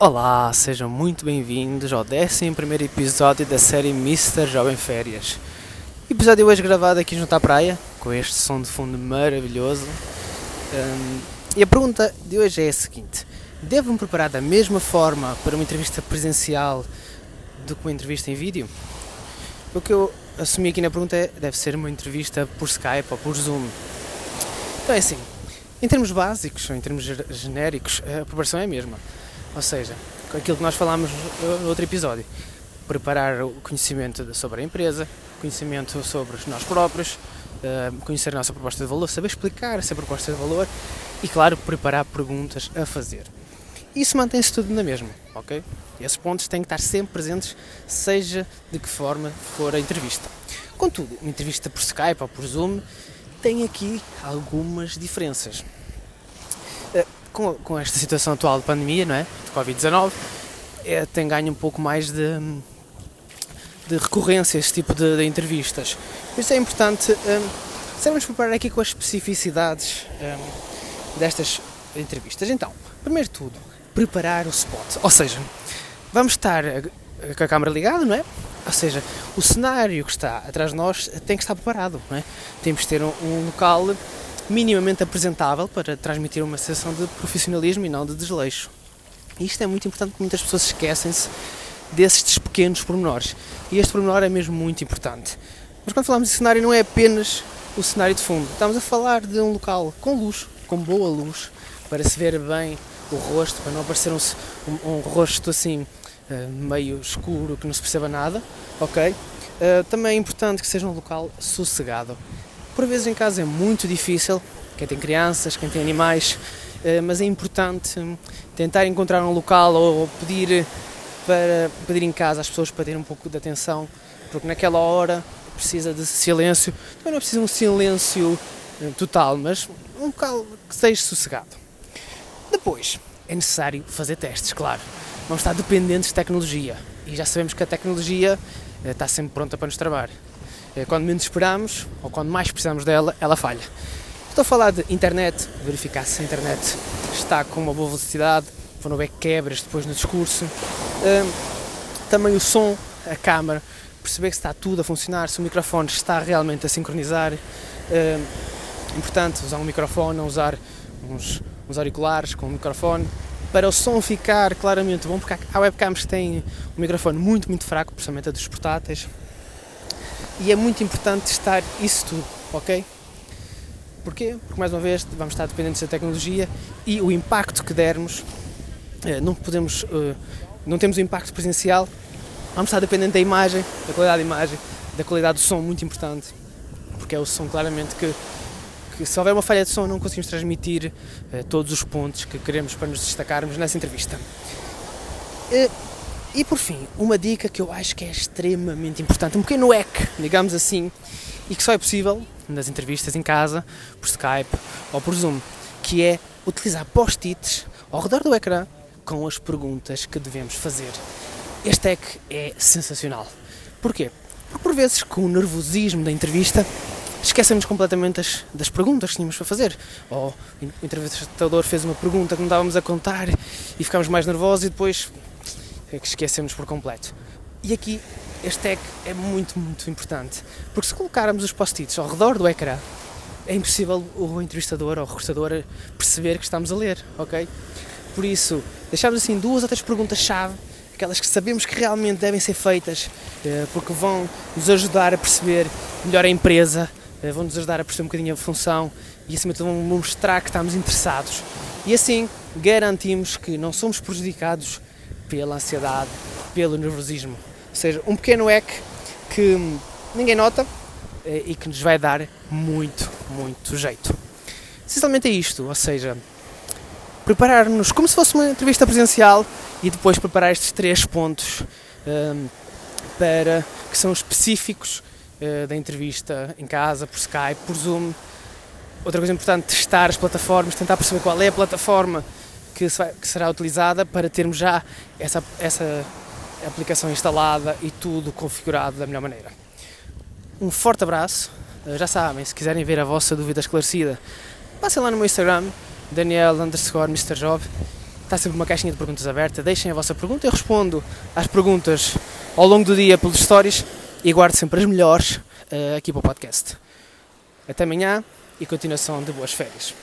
Olá, sejam muito bem-vindos ao 11 episódio da série Mr. Jovem Férias. Episódio hoje gravado aqui junto à praia, com este som de fundo maravilhoso. Um, e a pergunta de hoje é a seguinte: Devo-me preparar da mesma forma para uma entrevista presencial do que uma entrevista em vídeo? O que eu assumi aqui na pergunta é: deve ser uma entrevista por Skype ou por Zoom. Então é assim, em termos básicos, ou em termos genéricos, a preparação é a mesma. Ou seja, aquilo que nós falámos no outro episódio. Preparar o conhecimento sobre a empresa, conhecimento sobre nós próprios, eh, conhecer a nossa proposta de valor, saber explicar essa proposta de valor e, claro, preparar perguntas a fazer. Isso mantém-se tudo na mesma, ok? Esses pontos têm que estar sempre presentes, seja de que forma for a entrevista. Contudo, uma entrevista por Skype ou por Zoom tem aqui algumas diferenças. Com, com esta situação atual de pandemia, não é? De Covid-19, é, tem ganho um pouco mais de, de recorrência este tipo de, de entrevistas. Isso é importante um, sabermos preparar aqui com as especificidades um, destas entrevistas. Então, primeiro de tudo, preparar o spot. Ou seja, vamos estar com a câmera ligada, não é? Ou seja, o cenário que está atrás de nós tem que estar preparado, não é? Temos que ter um, um local minimamente apresentável para transmitir uma sensação de profissionalismo e não de desleixo. E isto é muito importante porque muitas pessoas esquecem-se desses pequenos pormenores. E este pormenor é mesmo muito importante. Mas quando falamos de cenário não é apenas o cenário de fundo. Estamos a falar de um local com luz, com boa luz, para se ver bem o rosto, para não aparecer um, um, um rosto assim eh, meio escuro, que não se perceba nada, ok? Uh, também é importante que seja um local sossegado. Por vezes em casa é muito difícil, quem tem crianças, quem tem animais, uh, mas é importante tentar encontrar um local ou pedir para pedir em casa às pessoas para terem um pouco de atenção, porque naquela hora precisa de silêncio. Também não é preciso um silêncio total, mas um local que seja sossegado. Depois, é necessário fazer testes, claro vamos estar dependentes de tecnologia. E já sabemos que a tecnologia eh, está sempre pronta para nos travar. Eh, quando menos esperamos, ou quando mais precisamos dela, ela falha. Estou a falar de internet, verificar se a internet está com uma boa velocidade, para não haver quebras depois no discurso. Eh, também o som, a câmara, perceber que está tudo a funcionar, se o microfone está realmente a sincronizar. Importante usar um microfone, não usar uns, uns auriculares com um microfone para o som ficar claramente bom, porque há webcams que têm um microfone muito, muito fraco, principalmente a dos portáteis, e é muito importante testar isso tudo, ok? Porquê? Porque mais uma vez vamos estar dependentes da tecnologia e o impacto que dermos, eh, não podemos, eh, não temos o impacto presencial, vamos estar dependentes da imagem, da qualidade da imagem, da qualidade do som, muito importante, porque é o som claramente que que se houver uma falha de som não conseguimos transmitir uh, todos os pontos que queremos para nos destacarmos nessa entrevista. E por fim, uma dica que eu acho que é extremamente importante, um pequeno hack, digamos assim, e que só é possível nas entrevistas em casa, por Skype ou por Zoom, que é utilizar post-its ao redor do ecrã com as perguntas que devemos fazer. Este hack é sensacional. Porquê? Porque por vezes, com o nervosismo da entrevista, esquecemos completamente das, das perguntas que tínhamos para fazer. Ou o entrevistador fez uma pergunta que não estávamos a contar e ficámos mais nervosos e depois que esquecemos por completo. E aqui este tag é muito, muito importante, porque se colocarmos os post-its ao redor do ecrã, é impossível o entrevistador ou o recrutador perceber que estamos a ler, ok? Por isso, deixamos assim duas ou três perguntas-chave, aquelas que sabemos que realmente devem ser feitas, eh, porque vão nos ajudar a perceber melhor a empresa, eh, vão-nos ajudar a perceber um bocadinho a função e acima de tudo vão mostrar que estamos interessados. E assim garantimos que não somos prejudicados pela ansiedade, pelo nervosismo. Ou seja, um pequeno hack que ninguém nota eh, e que nos vai dar muito, muito jeito. Essencialmente é isto, ou seja, preparar-nos como se fosse uma entrevista presencial e depois preparar estes três pontos um, ehm, para que são específicos uh, da entrevista em casa, por Skype, por Zoom. Outra coisa importante, testar as plataformas, tentar perceber qual é a plataforma que, que será utilizada para termos já essa, essa aplicação instalada e tudo configurado da melhor maneira. Um forte abraço, uh, já sabem, se quiserem ver a vossa dúvida esclarecida, passem lá no meu Instagram, Daniel underscore Mr. Job Está sempre uma caixinha de perguntas aberta. Deixem a vossa pergunta. Eu respondo às perguntas ao longo do dia pelos stories e guardo sempre as melhores uh, aqui para o podcast. Até amanhã e continuação de boas férias.